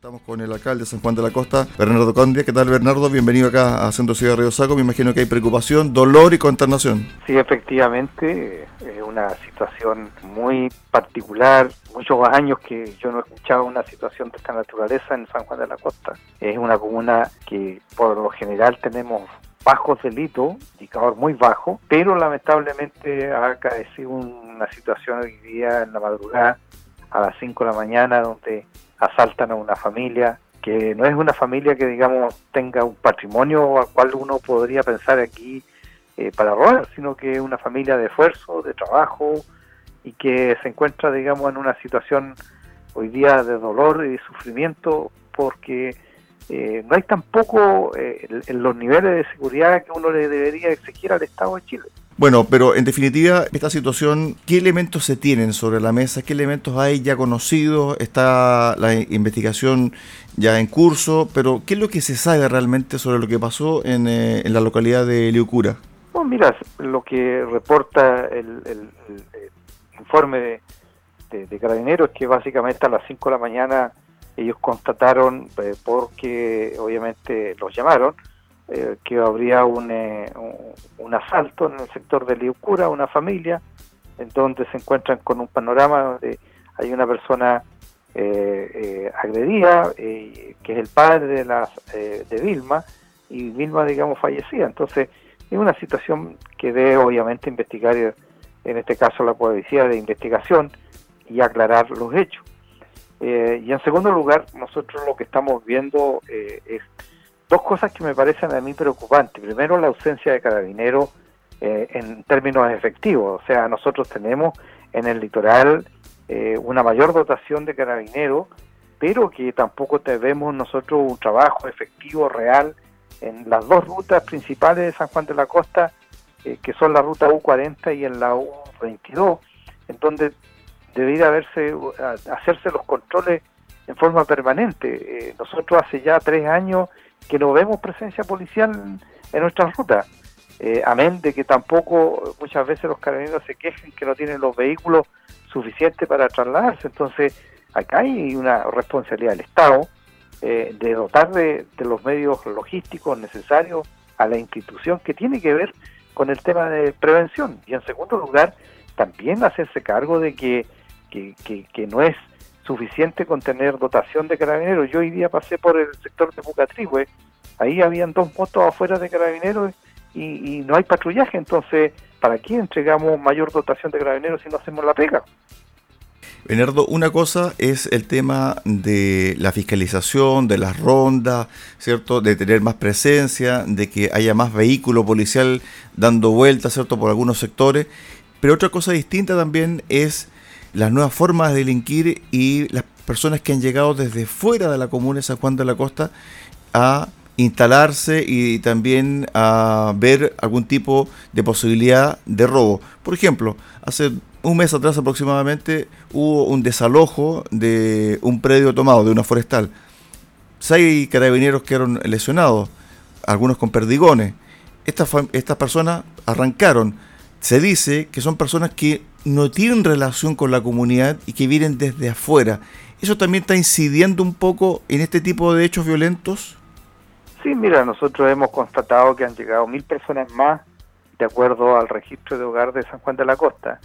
Estamos con el alcalde de San Juan de la Costa, Bernardo Condia. ¿Qué tal, Bernardo? Bienvenido acá a Centro Ciudad de Río Saco. Me imagino que hay preocupación, dolor y consternación. Sí, efectivamente, es una situación muy particular. Muchos años que yo no he escuchado una situación de esta naturaleza en San Juan de la Costa. Es una comuna que por lo general tenemos bajos delitos, indicador muy bajo, pero lamentablemente ha acaecido una situación hoy día en la madrugada a las 5 de la mañana donde asaltan a una familia que no es una familia que digamos tenga un patrimonio al cual uno podría pensar aquí eh, para robar, sino que es una familia de esfuerzo, de trabajo y que se encuentra digamos en una situación hoy día de dolor y de sufrimiento porque eh, no hay tampoco eh, los niveles de seguridad que uno le debería exigir al Estado de Chile. Bueno, pero en definitiva, esta situación, ¿qué elementos se tienen sobre la mesa? ¿Qué elementos hay ya conocidos? Está la investigación ya en curso, pero ¿qué es lo que se sabe realmente sobre lo que pasó en, eh, la localidad de Liucura? Bueno, mira, lo que reporta el, informe de, de, Carabineros es que básicamente a las 5 de la mañana ellos constataron, eh, porque obviamente los llamaron, eh, que habría eh, un, un, asalto en el sector de Liucura, una familia, en donde se encuentran con un panorama donde hay una persona eh, agredida, que es el padre de, las, de Vilma, y Vilma, digamos, fallecida. Entonces, es una situación que debe obviamente investigar, en este caso la policía de investigación, y aclarar los hechos. y en segundo lugar, nosotros lo que estamos viendo es dos cosas que me parecen a mí preocupantes. Primero, la ausencia de carabineros eh, en términos efectivos. O sea, nosotros tenemos en el litoral eh, una mayor dotación de carabineros, pero que tampoco tenemos nosotros un trabajo efectivo, real, en las dos rutas principales de San Juan de la Costa, eh, que son la ruta U40 y en la U22, en donde debería haberse, hacerse los controles en forma permanente. nosotros hace ya tres años que no vemos presencia policial en nuestras rutas. Eh, amén de que tampoco muchas veces los carabineros se quejen que no tienen los vehículos suficientes para trasladarse. Entonces, acá hay una responsabilidad del Estado eh, de dotar de, los medios logísticos necesarios a la institución que tiene que ver con el tema de prevención. Y en segundo lugar, también hacerse cargo de que, que, que no es suficiente con tener dotación de carabineros. Yo hoy día pasé por el sector de Bucatrihue, ahí habían dos motos afuera de carabineros y, no hay patrullaje, entonces, ¿para qué entregamos mayor dotación de carabineros si no hacemos la pega? Bernardo, una cosa es el tema de la fiscalización, de las rondas, ¿cierto? De tener más presencia, de que haya más vehículo policial dando vueltas, ¿cierto? Por algunos sectores. Pero otra cosa distinta también es las nuevas formas de delinquir y las personas que han llegado desde fuera de la comuna de San Juan de la Costa a instalarse y también a ver algún tipo de posibilidad de robo. Por ejemplo, hace un mes atrás aproximadamente hubo un desalojo de un predio tomado, de una forestal. Seis carabineros quedaron lesionados, algunos con perdigones. Estas, estas personas arrancaron. Se dice que son personas que no tienen relación con la comunidad y que vienen desde afuera. ¿Eso también está incidiendo un poco en este tipo de hechos violentos? Sí, mira, nosotros hemos constatado que han llegado mil personas más de acuerdo al registro de hogar de San Juan de la Costa,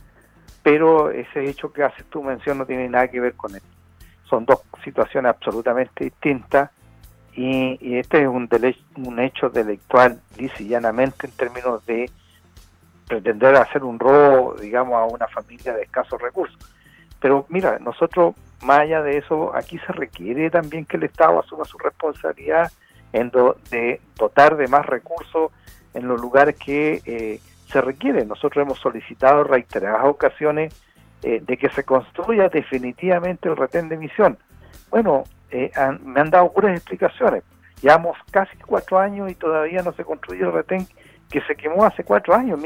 pero ese hecho que haces tú mención no tiene nada que ver con él. Son dos situaciones absolutamente distintas y, este es un, un hecho delictual llanamente en términos de pretender hacer un robo, digamos, a una familia de escasos recursos. Pero mira, nosotros, más allá de eso, aquí se requiere también que el Estado asuma su responsabilidad en de dotar de más recursos en los lugares que eh, se requieren. Nosotros hemos solicitado reiteradas ocasiones eh, de que se construya definitivamente el retén de emisión. Bueno, eh, me han dado puras explicaciones. Llevamos casi cuatro años y todavía no se construye el retén que se quemó hace cuatro años,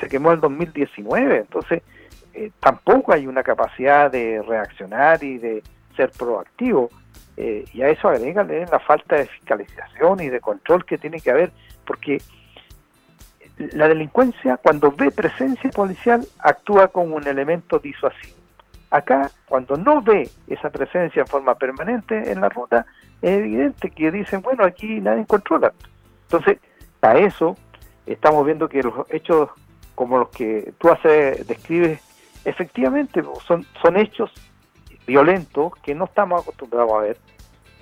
se quemó el 2019, entonces eh, tampoco hay una capacidad de reaccionar y de ser proactivo. Eh, y a eso agrégale la falta de fiscalización y de control que tiene que haber, porque la delincuencia cuando ve presencia policial actúa como un elemento disuasivo. Acá, cuando no ve esa presencia en forma permanente en la ruta, es evidente que dicen, bueno, aquí nadie controla. Entonces, a eso estamos viendo que los hechos como los que tú haces, describes, efectivamente son, son hechos violentos que no estamos acostumbrados a ver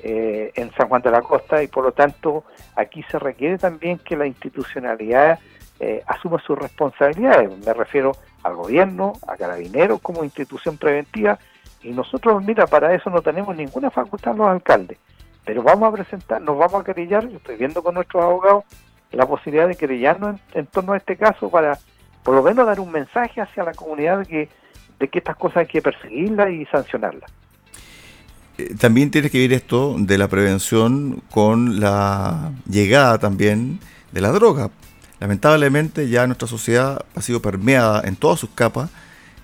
eh, en San Juan de la Costa y por lo tanto aquí se requiere también que la institucionalidad eh, asuma sus responsabilidades. Me refiero al gobierno, a carabineros como institución preventiva y nosotros, mira, para eso no tenemos ninguna facultad los alcaldes, pero vamos a presentar, nos vamos a querellar, yo estoy viendo con nuestros abogados la posibilidad de querellarnos en, torno a este caso para por lo menos dar un mensaje hacia la comunidad de que, de que estas cosas hay que perseguirlas y sancionarlas. Eh, también tiene que ver esto de la prevención con la llegada también de la droga. Lamentablemente ya nuestra sociedad ha sido permeada en todas sus capas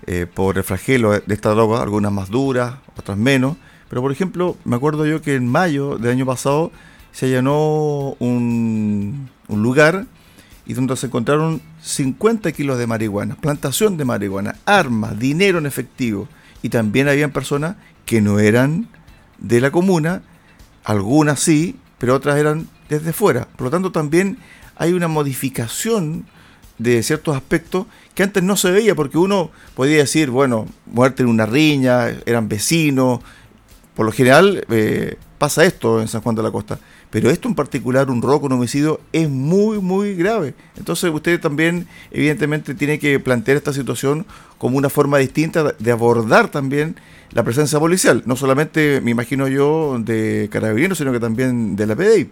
eh, por el flagelo de esta droga, algunas más duras, otras menos. Pero por ejemplo, me acuerdo yo que en mayo del año pasado se allanó un, un lugar y donde se encontraron 50 kilos de marihuana, plantación de marihuana, armas, dinero en efectivo. Y también habían personas que no eran de la comuna, algunas sí, pero otras eran desde fuera. Por lo tanto, también hay una modificación de ciertos aspectos que antes no se veía, porque uno podía decir, bueno, muerte en una riña, eran vecinos, por lo general eh, pasa esto en San Juan de la Costa, pero esto en particular, un robo con homicidio, es muy, muy grave. Entonces usted también, evidentemente, tiene que plantear esta situación como una forma distinta de abordar también la presencia policial, no solamente, me imagino yo, de carabineros, sino que también de la PDI.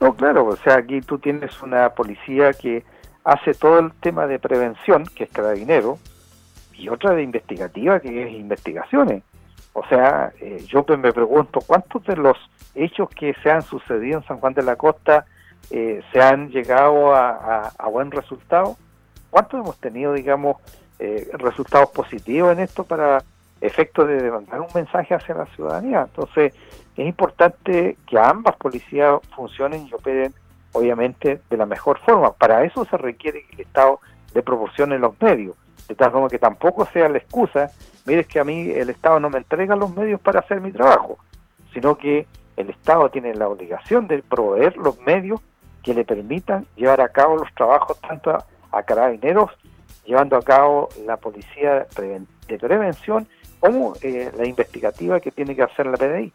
No, claro, o sea, aquí tú tienes una policía que hace todo el tema de prevención, que es carabinero, y otra de investigativa, que es investigaciones. O sea, eh, yo me pregunto, ¿cuántos de los hechos que se han sucedido en San Juan de la Costa eh, se han llegado a, buen resultado? ¿Cuántos hemos tenido, digamos, eh, resultados positivos en esto para efectos de mandar un mensaje hacia la ciudadanía? Entonces, es importante que ambas policías funcionen y operen, obviamente, de la mejor forma. Para eso se requiere que el Estado le proporcione los medios de tal forma que tampoco sea la excusa, mire que a mí el Estado no me entrega los medios para hacer mi trabajo, sino que el Estado tiene la obligación de proveer los medios que le permitan llevar a cabo los trabajos tanto a, carabineros, llevando a cabo la policía de prevención, como eh, la investigativa que tiene que hacer la PDI.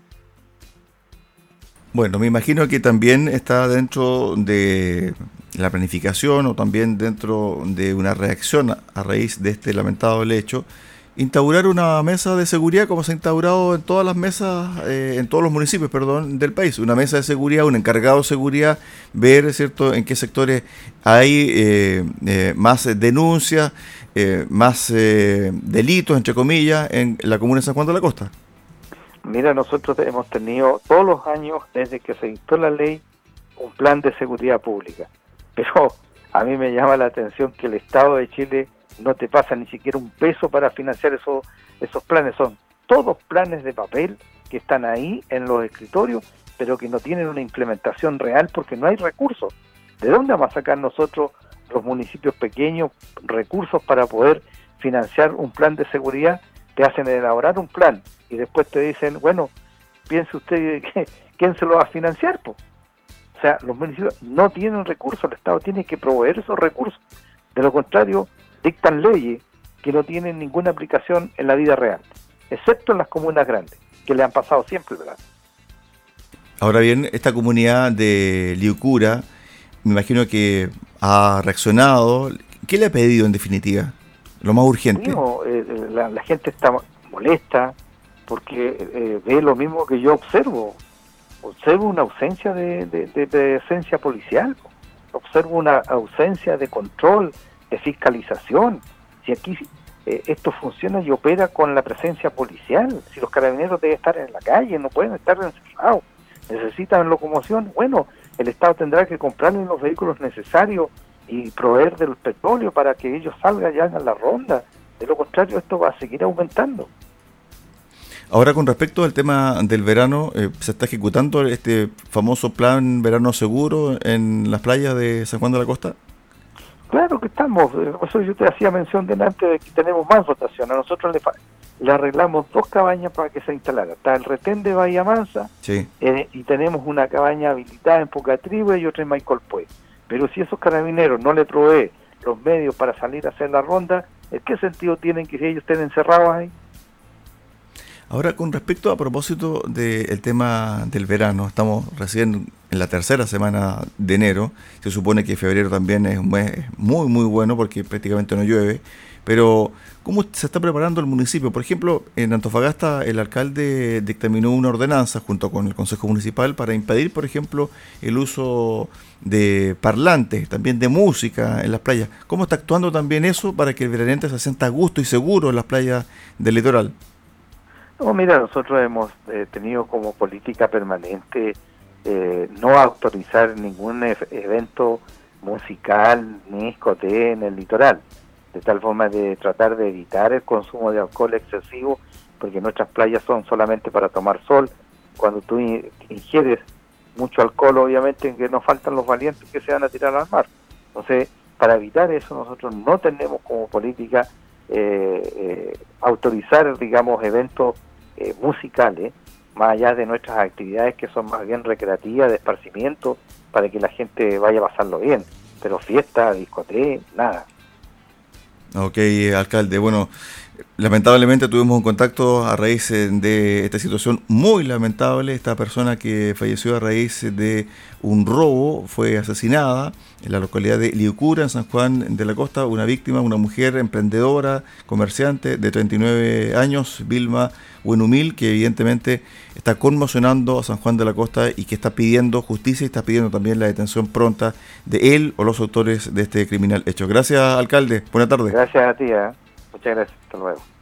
Bueno, me imagino que también está dentro de la planificación o también dentro de una reacción a raíz de este lamentable hecho, instaurar una mesa de seguridad como se ha instaurado en todas las mesas, eh, en todos los municipios, perdón, del país. Una mesa de seguridad, un encargado de seguridad, ver, ¿cierto?, en qué sectores hay eh, eh, más denuncias, más delitos, entre comillas, en la comuna de San Juan de la Costa. Mira, nosotros hemos tenido todos los años, desde que se dictó la ley, un plan de seguridad pública. Pero a mí me llama la atención que el Estado de Chile no te pasa ni siquiera un peso para financiar esos, esos planes. Son todos planes de papel que están ahí en los escritorios, pero que no tienen una implementación real porque no hay recursos. ¿De dónde vamos a sacar nosotros, los municipios pequeños, recursos para poder financiar un plan de seguridad? Te hacen elaborar un plan y después te dicen, bueno, piense usted quién se lo va a financiar. pues O sea, los municipios no tienen recursos, el Estado tiene que proveer esos recursos. De lo contrario, dictan leyes que no tienen ninguna aplicación en la vida real, excepto en las comunas grandes, que le han pasado siempre, ¿verdad? Ahora bien, esta comunidad de Liucura, me imagino que ha reaccionado. ¿Qué le ha pedido en definitiva? Lo más urgente. Eh, eh, la, gente está molesta porque eh, ve lo mismo que yo observo. Observo una ausencia de, de presencia policial, observo una ausencia de control, de fiscalización. Si aquí eh, esto funciona y opera con la presencia policial, si los carabineros deben estar en la calle, no pueden estar encerrados, necesitan locomoción, bueno, el Estado tendrá que comprarles los vehículos necesarios y proveer del petróleo para que ellos salgan y hagan la ronda. De lo contrario, esto va a seguir aumentando. Ahora, con respecto al tema del verano, eh, ¿se está ejecutando este famoso plan verano seguro en las playas de San Juan de la Costa? Claro que estamos, eso yo te hacía mención delante de que tenemos más votación, a nosotros le le arreglamos dos cabañas para que se instalara. Está el retén de Bahía Mansa eh, y tenemos una cabaña habilitada en Pocatribe y otra en Michael Puey. Pero si esos carabineros no le provee los medios para salir a hacer la ronda, ¿en qué sentido tienen que ellos estén encerrados ahí? Ahora, con respecto a propósito del tema del verano, estamos recién en la tercera semana de enero, se supone que febrero también es un mes muy, muy bueno porque prácticamente no llueve, pero ¿cómo se está preparando el municipio? Por ejemplo, en Antofagasta el alcalde dictaminó una ordenanza junto con el Consejo Municipal para impedir, por ejemplo, el uso de parlantes, también de música en las playas. ¿Cómo está actuando también eso para que el veranente se sienta a gusto y seguro en las playas del litoral? No, mira, nosotros hemos eh, tenido como política permanente eh, no autorizar ningún evento musical ni escote en el litoral, de tal forma de tratar de evitar el consumo de alcohol excesivo, porque nuestras playas son solamente para tomar sol. Cuando tú ingieres mucho alcohol, obviamente que nos faltan los valientes que se van a tirar al mar. Entonces, para evitar eso, nosotros no tenemos como política eh, autorizar, digamos, eventos eh, musicales, más allá de nuestras actividades que son más bien recreativas, de esparcimiento, para que la gente vaya a pasarlo bien. Pero fiesta, discoteca, nada. Ok, alcalde. Bueno, lamentablemente tuvimos un contacto a raíz eh, de esta situación muy lamentable. Esta persona que falleció a raíz de un robo fue asesinada en la localidad de Liucura, en San Juan de la Costa. Una víctima, una mujer emprendedora, comerciante de 39 años, Vilma Buenumil, que evidentemente está conmocionando a San Juan de la Costa y que está pidiendo justicia y está pidiendo también la detención pronta de él o los autores de este criminal hecho. Gracias, alcalde. Buenas tardes. Gracias a ti. ¿eh? Muchas gracias. Hasta luego.